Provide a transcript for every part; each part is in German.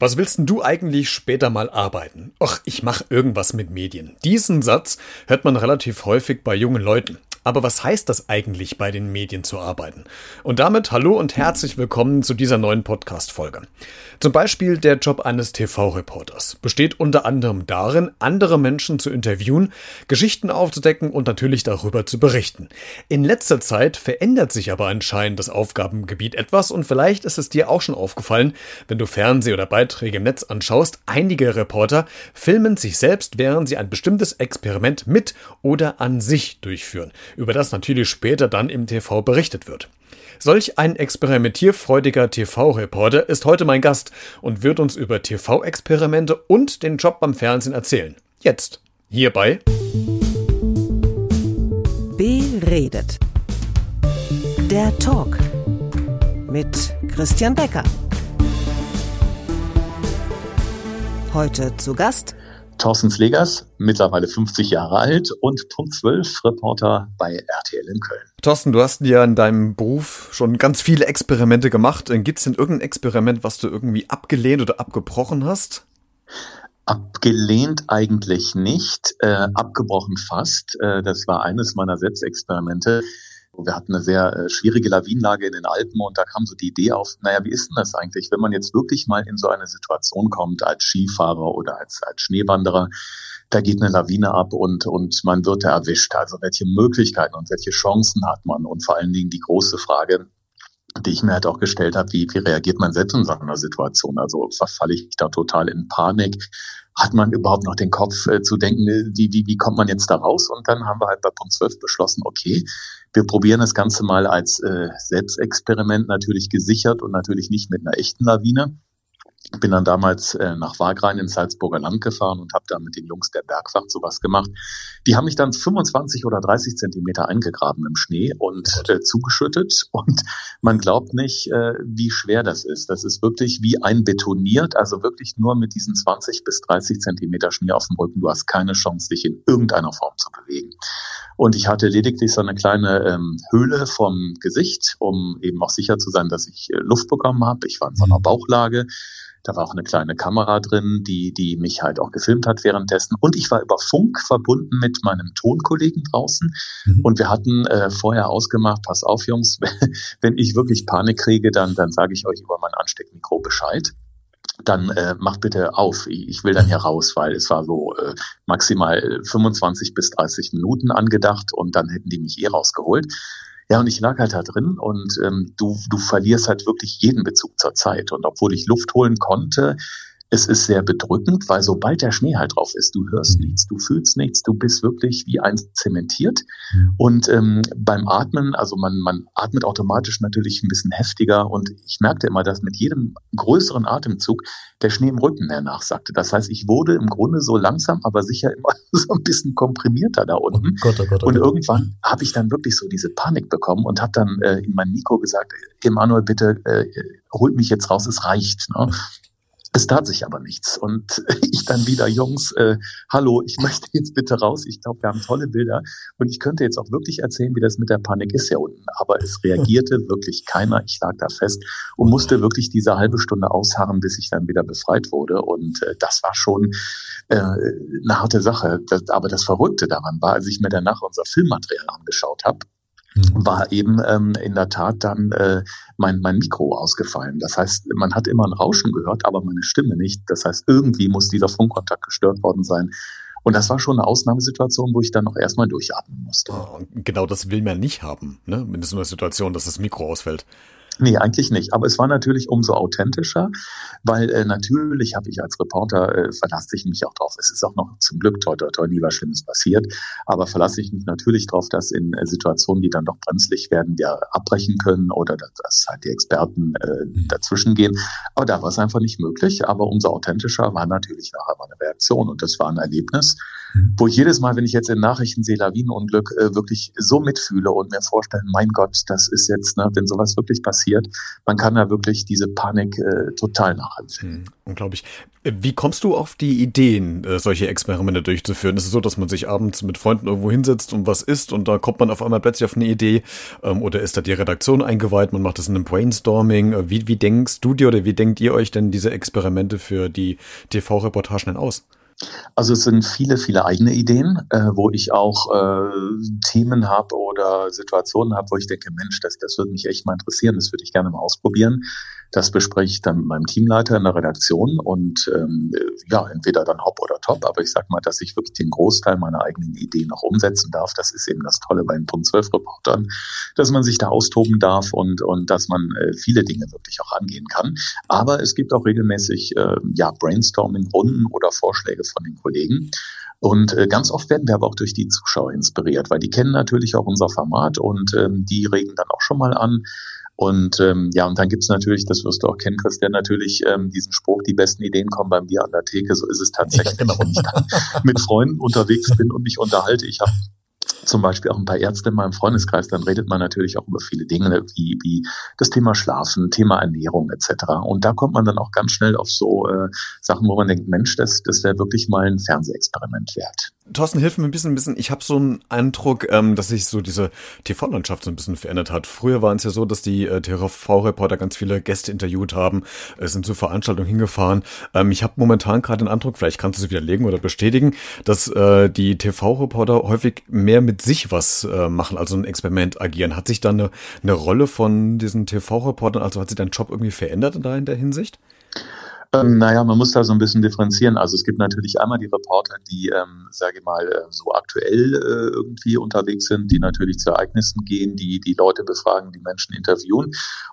Was willst denn du eigentlich später mal arbeiten? Och, ich mach irgendwas mit Medien. Diesen Satz hört man relativ häufig bei jungen Leuten. Aber was heißt das eigentlich, bei den Medien zu arbeiten? Und damit hallo und herzlich willkommen zu dieser neuen Podcast-Folge. Zum Beispiel der Job eines TV-Reporters besteht unter anderem darin, andere Menschen zu interviewen, Geschichten aufzudecken und natürlich darüber zu berichten. In letzter Zeit verändert sich aber anscheinend das Aufgabengebiet etwas und vielleicht ist es dir auch schon aufgefallen, wenn du Fernseh- oder Beiträge im Netz anschaust, einige Reporter filmen sich selbst, während sie ein bestimmtes Experiment mit oder an sich durchführen über das natürlich später dann im TV berichtet wird. Solch ein experimentierfreudiger TV-Reporter ist heute mein Gast und wird uns über TV-Experimente und den Job beim Fernsehen erzählen. Jetzt, hierbei. Beredet. Der Talk mit Christian Becker. Heute zu Gast Thorsten Pflegers, mittlerweile 50 Jahre alt und Punkt 12 Reporter bei RTL in Köln. Thorsten, du hast ja in deinem Beruf schon ganz viele Experimente gemacht. Gibt es denn irgendein Experiment, was du irgendwie abgelehnt oder abgebrochen hast? Abgelehnt eigentlich nicht, äh, abgebrochen fast. Äh, das war eines meiner Selbstexperimente. Wir hatten eine sehr äh, schwierige Lawinenlage in den Alpen und da kam so die Idee auf, naja, wie ist denn das eigentlich, wenn man jetzt wirklich mal in so eine Situation kommt als Skifahrer oder als, als Schneewanderer, da geht eine Lawine ab und, und man wird da erwischt. Also welche Möglichkeiten und welche Chancen hat man? Und vor allen Dingen die große Frage, die ich mir halt auch gestellt habe, wie, wie reagiert man selbst in so einer Situation? Also verfalle ich da total in Panik? Hat man überhaupt noch den Kopf äh, zu denken, äh, wie, wie, wie kommt man jetzt da raus? Und dann haben wir halt bei Punkt 12 beschlossen, okay, wir probieren das Ganze mal als äh, Selbstexperiment natürlich gesichert und natürlich nicht mit einer echten Lawine bin dann damals äh, nach Wagrain ins Salzburger Land gefahren und habe da mit den Jungs der Bergwacht sowas gemacht. Die haben mich dann 25 oder 30 Zentimeter eingegraben im Schnee und äh, zugeschüttet. Und man glaubt nicht, äh, wie schwer das ist. Das ist wirklich wie ein betoniert, also wirklich nur mit diesen 20 bis 30 Zentimeter Schnee auf dem Rücken. Du hast keine Chance, dich in irgendeiner Form zu bewegen. Und ich hatte lediglich so eine kleine ähm, Höhle vom Gesicht, um eben auch sicher zu sein, dass ich äh, Luft bekommen habe. Ich war in so einer mhm. Bauchlage. Da war auch eine kleine Kamera drin, die, die mich halt auch gefilmt hat währenddessen. Und ich war über Funk verbunden mit meinem Tonkollegen draußen. Mhm. Und wir hatten äh, vorher ausgemacht, pass auf, Jungs, wenn ich wirklich Panik kriege, dann, dann sage ich euch über mein Ansteckmikro Bescheid dann äh, macht bitte auf. Ich will dann hier raus, weil es war so äh, maximal 25 bis 30 Minuten angedacht und dann hätten die mich eh rausgeholt. Ja, und ich lag halt da drin und ähm, du, du verlierst halt wirklich jeden Bezug zur Zeit. Und obwohl ich Luft holen konnte, es ist sehr bedrückend, weil sobald der Schnee halt drauf ist, du hörst mhm. nichts, du fühlst nichts, du bist wirklich wie eins zementiert. Und ähm, beim Atmen, also man, man atmet automatisch natürlich ein bisschen heftiger und ich merkte immer, dass mit jedem größeren Atemzug der Schnee im Rücken mehr nachsagte. Das heißt, ich wurde im Grunde so langsam, aber sicher immer so ein bisschen komprimierter da unten. Oh Gott, oh Gott, oh und irgendwann habe ich dann wirklich so diese Panik bekommen und habe dann äh, in mein Mikro gesagt, Emanuel, bitte äh, holt mich jetzt raus, es reicht. Ne? Es tat sich aber nichts. Und ich dann wieder, Jungs, äh, hallo, ich möchte jetzt bitte raus. Ich glaube, wir haben tolle Bilder. Und ich könnte jetzt auch wirklich erzählen, wie das mit der Panik ist hier unten. Aber es reagierte wirklich keiner. Ich lag da fest und musste wirklich diese halbe Stunde ausharren, bis ich dann wieder befreit wurde. Und äh, das war schon äh, eine harte Sache. Das, aber das Verrückte daran war, als ich mir danach unser Filmmaterial angeschaut habe. War eben ähm, in der Tat dann äh, mein, mein Mikro ausgefallen. Das heißt, man hat immer ein Rauschen gehört, aber meine Stimme nicht. Das heißt, irgendwie muss dieser Funkkontakt gestört worden sein. Und das war schon eine Ausnahmesituation, wo ich dann noch erstmal durchatmen musste. Oh, genau das will man nicht haben, ne? in so einer Situation, dass das Mikro ausfällt. Nee, eigentlich nicht. Aber es war natürlich umso authentischer, weil äh, natürlich habe ich als Reporter, äh, verlasse ich mich auch drauf. Es ist auch noch zum Glück toi, toi, toi, nie was Schlimmes passiert. Aber verlasse ich mich natürlich drauf, dass in äh, Situationen, die dann doch brenzlig werden, wir abbrechen können oder dass, dass halt die Experten äh, mhm. dazwischen gehen. Aber da war es einfach nicht möglich. Aber umso authentischer war natürlich nachher meine Reaktion. Und das war ein Erlebnis, mhm. wo ich jedes Mal, wenn ich jetzt in Nachrichten sehe, Lawinenunglück, äh, wirklich so mitfühle und mir vorstelle, mein Gott, das ist jetzt, ne, wenn sowas wirklich passiert, passiert. Man kann da wirklich diese Panik äh, total nachempfinden. Hm, unglaublich. Wie kommst du auf die Ideen, äh, solche Experimente durchzuführen? Ist es so, dass man sich abends mit Freunden irgendwo hinsetzt und was isst und da kommt man auf einmal plötzlich auf eine Idee? Ähm, oder ist da die Redaktion eingeweiht? Man macht das in einem Brainstorming? Äh, wie, wie denkst du dir oder wie denkt ihr euch denn diese Experimente für die TV-Reportagen denn aus? Also es sind viele, viele eigene Ideen, äh, wo ich auch äh, Themen habe oder Situationen habe, wo ich denke, Mensch, das, das würde mich echt mal interessieren, das würde ich gerne mal ausprobieren. Das bespreche ich dann mit meinem Teamleiter in der Redaktion und ähm, ja, entweder dann hopp oder top, aber ich sag mal, dass ich wirklich den Großteil meiner eigenen Ideen noch umsetzen darf. Das ist eben das Tolle bei den Punkt 12 Reportern, dass man sich da austoben darf und, und dass man äh, viele Dinge wirklich auch angehen kann. Aber es gibt auch regelmäßig äh, ja, Brainstorming-Runden oder Vorschläge von den Kollegen. Und äh, ganz oft werden wir aber auch durch die Zuschauer inspiriert, weil die kennen natürlich auch unser Format und ähm, die regen dann auch schon mal an, und ähm, ja, und dann gibt's natürlich, das wirst du auch kennen, Christian, natürlich ähm, diesen Spruch, die besten Ideen kommen bei mir an der Theke. So ist es tatsächlich, ja, genau. wenn ich dann mit Freunden unterwegs bin und mich unterhalte. Ich habe zum Beispiel auch ein paar Ärzte in meinem Freundeskreis, dann redet man natürlich auch über viele Dinge wie, wie das Thema Schlafen, Thema Ernährung etc. Und da kommt man dann auch ganz schnell auf so äh, Sachen, wo man denkt, Mensch, das, das wäre wirklich mal ein Fernsehexperiment wert. Thorsten, hilf mir ein bisschen, ein bisschen. Ich habe so einen Eindruck, ähm, dass sich so diese TV-Landschaft so ein bisschen verändert hat. Früher waren es ja so, dass die äh, TV-Reporter ganz viele Gäste interviewt haben, äh, sind zur Veranstaltung hingefahren. Ähm, ich habe momentan gerade den Eindruck, vielleicht kannst du es widerlegen oder bestätigen, dass äh, die TV-Reporter häufig mehr mit sich was äh, machen, also ein Experiment agieren. Hat sich da eine, eine Rolle von diesen TV-Reportern, also hat sich dein Job irgendwie verändert in der Hinsicht? Ähm, naja, man muss da so ein bisschen differenzieren. Also es gibt natürlich einmal die Reporter, die, ähm, sage ich mal, äh, so aktuell äh, irgendwie unterwegs sind, die natürlich zu Ereignissen gehen, die die Leute befragen, die Menschen interviewen.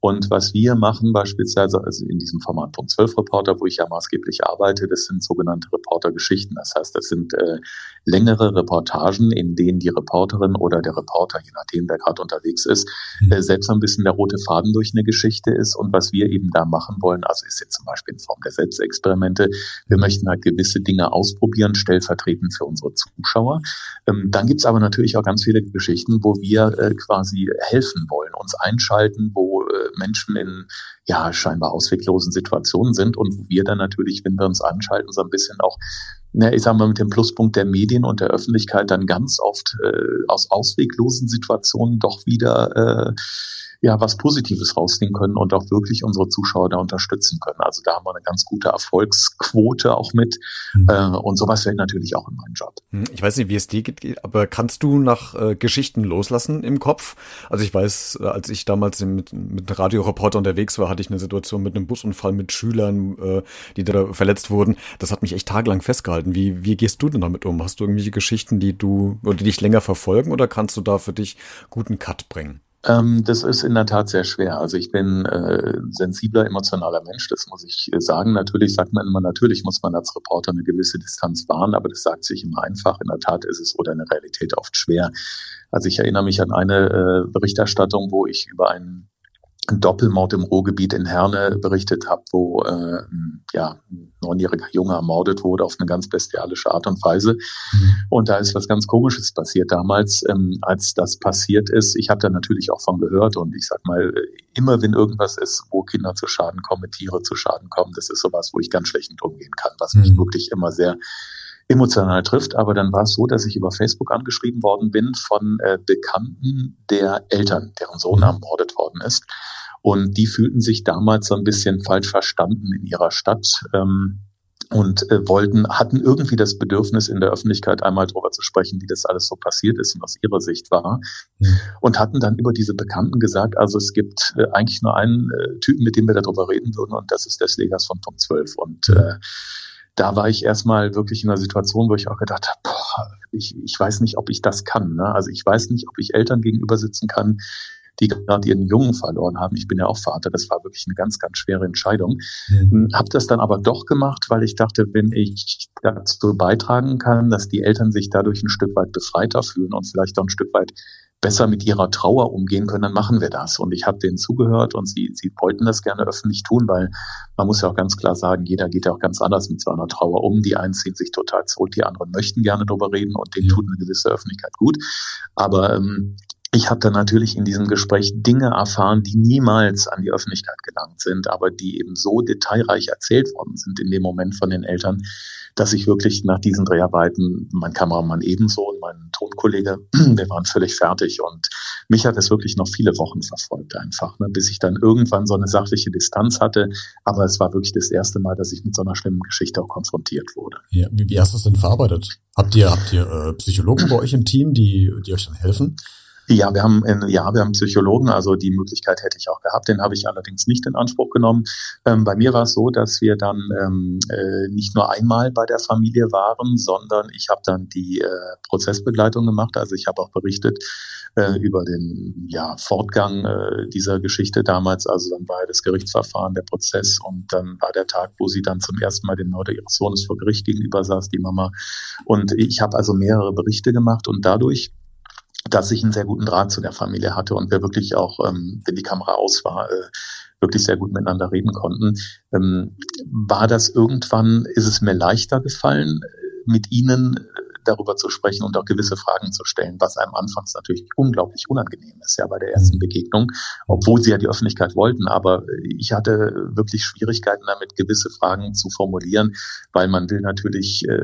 Und was wir machen beispielsweise also in diesem Format Punkt 12 Reporter, wo ich ja maßgeblich arbeite, das sind sogenannte Reportergeschichten. Das heißt, das sind äh, längere Reportagen, in denen die Reporterin oder der Reporter, je nachdem, wer gerade unterwegs ist, mhm. äh, selbst ein bisschen der rote Faden durch eine Geschichte ist. Und was wir eben da machen wollen, also ist jetzt zum Beispiel in Form Der Selbstexperimente. Wir mhm. möchten halt gewisse Dinge ausprobieren, stellvertretend für unsere Zuschauer. Ähm, dann gibt's aber natürlich auch ganz viele Geschichten, wo wir äh, quasi helfen wollen, uns einschalten, wo äh, Menschen in ja scheinbar ausweglosen Situationen sind und wo wir dann natürlich, wenn wir uns anschalten, so ein bisschen auch na, ich sage mal, mit dem Pluspunkt der Medien und der Öffentlichkeit dann ganz oft äh, aus ausweglosen Situationen doch wieder äh, ja was Positives rausnehmen können und auch wirklich unsere Zuschauer da unterstützen können. Also da haben wir eine ganz gute Erfolgsquote auch mit mhm. äh, und sowas fällt natürlich auch in meinen Job. Hm, ich weiß nicht, wie es dir geht, aber kannst du nach äh, Geschichten loslassen im Kopf? Also ich weiß, äh, als ich damals mit, mit Radioreporter unterwegs war, hatte ich eine Situation mit einem Busunfall mit Schülern, äh, die da verletzt wurden. Das hat mich echt tagelang festgehalten. Wie, wie gehst du denn damit um? Hast du irgendwelche Geschichten, die du oder die dich länger verfolgen oder kannst du da für dich guten Cut bringen? Ähm, das ist in der Tat sehr schwer. Also ich bin äh, sensibler, emotionaler Mensch, das muss ich äh, sagen. Natürlich sagt man immer, natürlich muss man als Reporter eine gewisse Distanz wahren, aber das sagt sich immer einfach. In der Tat ist es oder in der Realität oft schwer. Also ich erinnere mich an eine äh, Berichterstattung, wo ich über einen Doppelmord im Ruhrgebiet in Herne berichtet habe, wo äh, ja, neunjähriger Junge ermordet wurde auf eine ganz bestialische Art und Weise. Mhm. Und da ist was ganz Komisches passiert damals, ähm, als das passiert ist. Ich habe da natürlich auch von gehört und ich sag mal, immer wenn irgendwas ist, wo Kinder zu Schaden kommen, Tiere zu Schaden kommen, das ist sowas, wo ich ganz schlecht mit umgehen kann, was mich mhm. wirklich immer sehr emotional trifft. Aber dann war es so, dass ich über Facebook angeschrieben worden bin von äh, Bekannten der Eltern, deren Sohn mhm. ermordet worden ist. Und die fühlten sich damals so ein bisschen falsch verstanden in ihrer Stadt. Ähm, und äh, wollten, hatten irgendwie das Bedürfnis, in der Öffentlichkeit einmal darüber zu sprechen, wie das alles so passiert ist und aus ihrer Sicht war. Und hatten dann über diese Bekannten gesagt, also es gibt äh, eigentlich nur einen äh, Typen, mit dem wir darüber reden würden, und das ist der Slegers von Punkt 12. Und äh, da war ich erstmal wirklich in einer Situation, wo ich auch gedacht habe, boah, ich, ich weiß nicht, ob ich das kann. Ne? Also ich weiß nicht, ob ich Eltern gegenüber sitzen kann, die gerade ihren Jungen verloren haben. Ich bin ja auch Vater, das war wirklich eine ganz, ganz schwere Entscheidung. Mhm. Habe das dann aber doch gemacht, weil ich dachte, wenn ich dazu beitragen kann, dass die Eltern sich dadurch ein Stück weit befreiter fühlen und vielleicht auch ein Stück weit besser mit ihrer Trauer umgehen können, dann machen wir das. Und ich habe denen zugehört und sie, sie wollten das gerne öffentlich tun, weil man muss ja auch ganz klar sagen, jeder geht ja auch ganz anders mit so einer Trauer um. Die einen ziehen sich total zurück, die anderen möchten gerne darüber reden und denen tut eine gewisse Öffentlichkeit gut. Aber ähm, ich habe dann natürlich in diesem Gespräch Dinge erfahren, die niemals an die Öffentlichkeit gelangt sind, aber die eben so detailreich erzählt worden sind in dem Moment von den Eltern, dass ich wirklich nach diesen Dreharbeiten, mein Kameramann ebenso und mein Tonkollege, wir waren völlig fertig und mich hat es wirklich noch viele Wochen verfolgt einfach, ne, bis ich dann irgendwann so eine sachliche Distanz hatte. Aber es war wirklich das erste Mal, dass ich mit so einer schlimmen Geschichte auch konfrontiert wurde. Ja, wie, wie hast du es denn verarbeitet? Habt ihr, habt ihr äh, Psychologen bei euch im Team, die, die euch dann helfen? Ja, wir haben ja, wir haben Psychologen, also die Möglichkeit hätte ich auch gehabt, den habe ich allerdings nicht in Anspruch genommen. Ähm, bei mir war es so, dass wir dann ähm, äh, nicht nur einmal bei der Familie waren, sondern ich habe dann die äh, Prozessbegleitung gemacht. Also ich habe auch berichtet äh, über den ja, Fortgang äh, dieser Geschichte damals. Also dann war das Gerichtsverfahren, der Prozess und dann war der Tag, wo sie dann zum ersten Mal dem Mörder ihres Sohnes vor Gericht gegenüber saß, die Mama. Und ich habe also mehrere Berichte gemacht und dadurch dass ich einen sehr guten Draht zu der Familie hatte und wir wirklich auch, ähm, wenn die Kamera aus war, äh, wirklich sehr gut miteinander reden konnten. Ähm, war das irgendwann, ist es mir leichter gefallen, mit ihnen darüber zu sprechen und auch gewisse Fragen zu stellen, was einem anfangs natürlich unglaublich unangenehm ist, ja, bei der ersten mhm. Begegnung, obwohl sie ja die Öffentlichkeit wollten. Aber ich hatte wirklich Schwierigkeiten damit, gewisse Fragen zu formulieren, weil man will natürlich äh,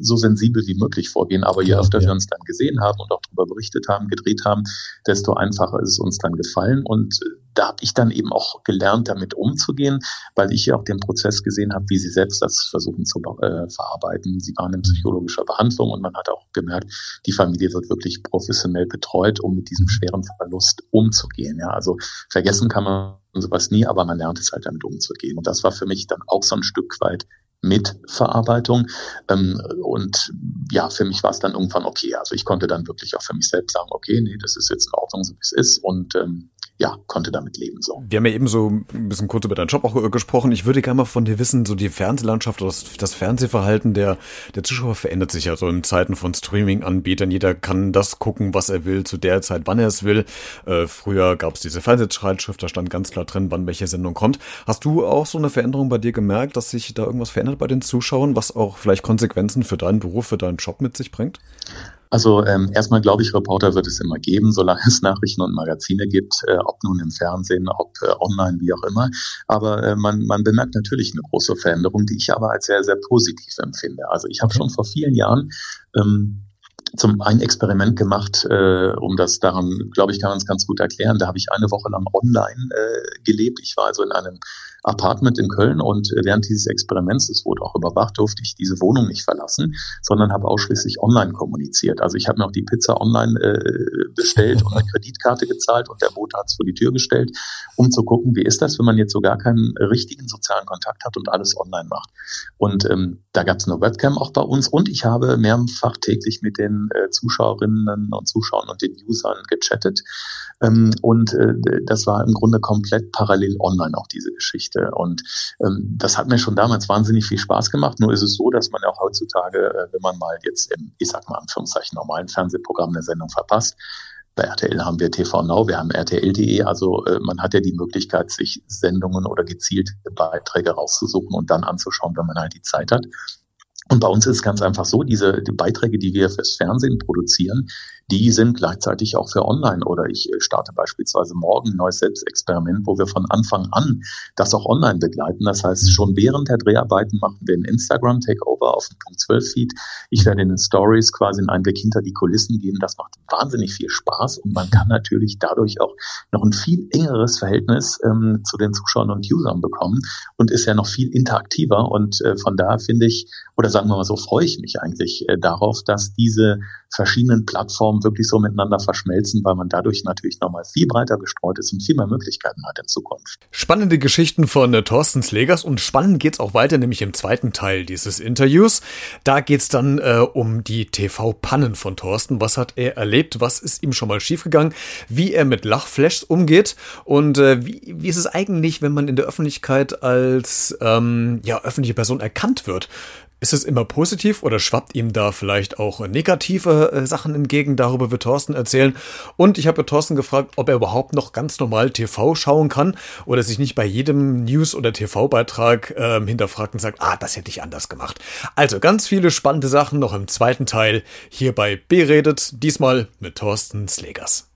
so sensibel wie möglich vorgehen. Aber je öfter ja. wir uns dann gesehen haben und auch darüber berichtet haben, gedreht haben, desto einfacher ist es uns dann gefallen. Und da habe ich dann eben auch gelernt, damit umzugehen, weil ich ja auch den Prozess gesehen habe, wie sie selbst das versuchen zu äh, verarbeiten. Sie waren in psychologischer Behandlung und man hat auch gemerkt, die Familie wird wirklich professionell betreut, um mit diesem schweren Verlust umzugehen. Ja, also vergessen kann man sowas nie, aber man lernt es halt damit umzugehen. Und das war für mich dann auch so ein Stück weit Mitverarbeitung. Ähm, und ja, für mich war es dann irgendwann okay. Also ich konnte dann wirklich auch für mich selbst sagen, okay, nee, das ist jetzt in Ordnung, so wie es ist. Und ähm, ja, konnte damit leben. So. Wir haben ja eben so ein bisschen kurz über deinen Job auch gesprochen. Ich würde gerne mal von dir wissen, so die Fernsehlandschaft oder das, das Fernsehverhalten der, der Zuschauer verändert sich ja so in Zeiten von Streaming-Anbietern. Jeder kann das gucken, was er will, zu der Zeit, wann er es will. Äh, früher gab es diese Fernsehschreitschrift, da stand ganz klar drin, wann welche Sendung kommt. Hast du auch so eine Veränderung bei dir gemerkt, dass sich da irgendwas verändert bei den Zuschauern, was auch vielleicht Konsequenzen für deinen Beruf, für deinen Job mit sich bringt? Also ähm, erstmal glaube ich, Reporter wird es immer geben, solange es Nachrichten und Magazine gibt, äh, ob nun im Fernsehen, ob äh, online, wie auch immer. Aber äh, man, man bemerkt natürlich eine große Veränderung, die ich aber als sehr, sehr positiv empfinde. Also ich habe schon vor vielen Jahren ähm, zum ein Experiment gemacht, äh, um das daran, glaube ich, kann man es ganz gut erklären. Da habe ich eine Woche lang online äh, gelebt. Ich war also in einem Apartment in Köln und während dieses Experiments, es wurde auch überwacht, durfte ich diese Wohnung nicht verlassen, sondern habe ausschließlich online kommuniziert. Also ich habe mir auch die Pizza online äh, bestellt und eine Kreditkarte gezahlt und der Bote hat es vor die Tür gestellt, um zu gucken, wie ist das, wenn man jetzt so gar keinen richtigen sozialen Kontakt hat und alles online macht. Und ähm, da gab es eine Webcam auch bei uns und ich habe mehrfach täglich mit den äh, Zuschauerinnen und Zuschauern und den Usern gechattet. Ähm, und äh, das war im Grunde komplett parallel online auch diese Geschichte. Und ähm, das hat mir schon damals wahnsinnig viel Spaß gemacht. Nur ist es so, dass man ja auch heutzutage, äh, wenn man mal jetzt im, ich sag mal, Anführungszeichen normalen Fernsehprogramm eine Sendung verpasst, bei RTL haben wir TV Now, wir haben RTL.de, also äh, man hat ja die Möglichkeit, sich Sendungen oder gezielte Beiträge rauszusuchen und dann anzuschauen, wenn man halt die Zeit hat. Und bei uns ist es ganz einfach so, diese die Beiträge, die wir fürs Fernsehen produzieren, die sind gleichzeitig auch für online. Oder ich äh, starte beispielsweise morgen ein neues Selbstexperiment, wo wir von Anfang an das auch online begleiten. Das heißt, schon während der Dreharbeiten machen wir ein Instagram-Takeover auf dem Punkt 12-Feed. Ich werde in den Stories quasi einen Einblick hinter die Kulissen geben. Das macht wahnsinnig viel Spaß und man kann natürlich dadurch auch noch ein viel engeres Verhältnis ähm, zu den Zuschauern und Usern bekommen und ist ja noch viel interaktiver. Und äh, von daher finde ich, oder sagen wir mal so, freue ich mich eigentlich äh, darauf, dass diese verschiedenen Plattformen wirklich so miteinander verschmelzen, weil man dadurch natürlich nochmal viel breiter gestreut ist und viel mehr Möglichkeiten hat in Zukunft. Spannende Geschichten von äh, Thorsten Slegers und spannend geht's auch weiter, nämlich im zweiten Teil dieses Interviews. Da geht's dann äh, um die TV-Pannen von Thorsten. Was hat er erlebt? Was ist ihm schon mal schiefgegangen? Wie er mit Lachflashs umgeht? Und äh, wie, wie ist es eigentlich, wenn man in der Öffentlichkeit als ähm, ja, öffentliche Person erkannt wird? Ist es immer positiv oder schwappt ihm da vielleicht auch negative äh, Sachen entgegen? Darüber wird Thorsten erzählen. Und ich habe Thorsten gefragt, ob er überhaupt noch ganz normal TV schauen kann oder sich nicht bei jedem News- oder TV-Beitrag äh, hinterfragt und sagt, ah, das hätte ich anders gemacht. Also ganz viele spannende Sachen noch im zweiten Teil hier bei Beredet, diesmal mit Thorsten Slegers.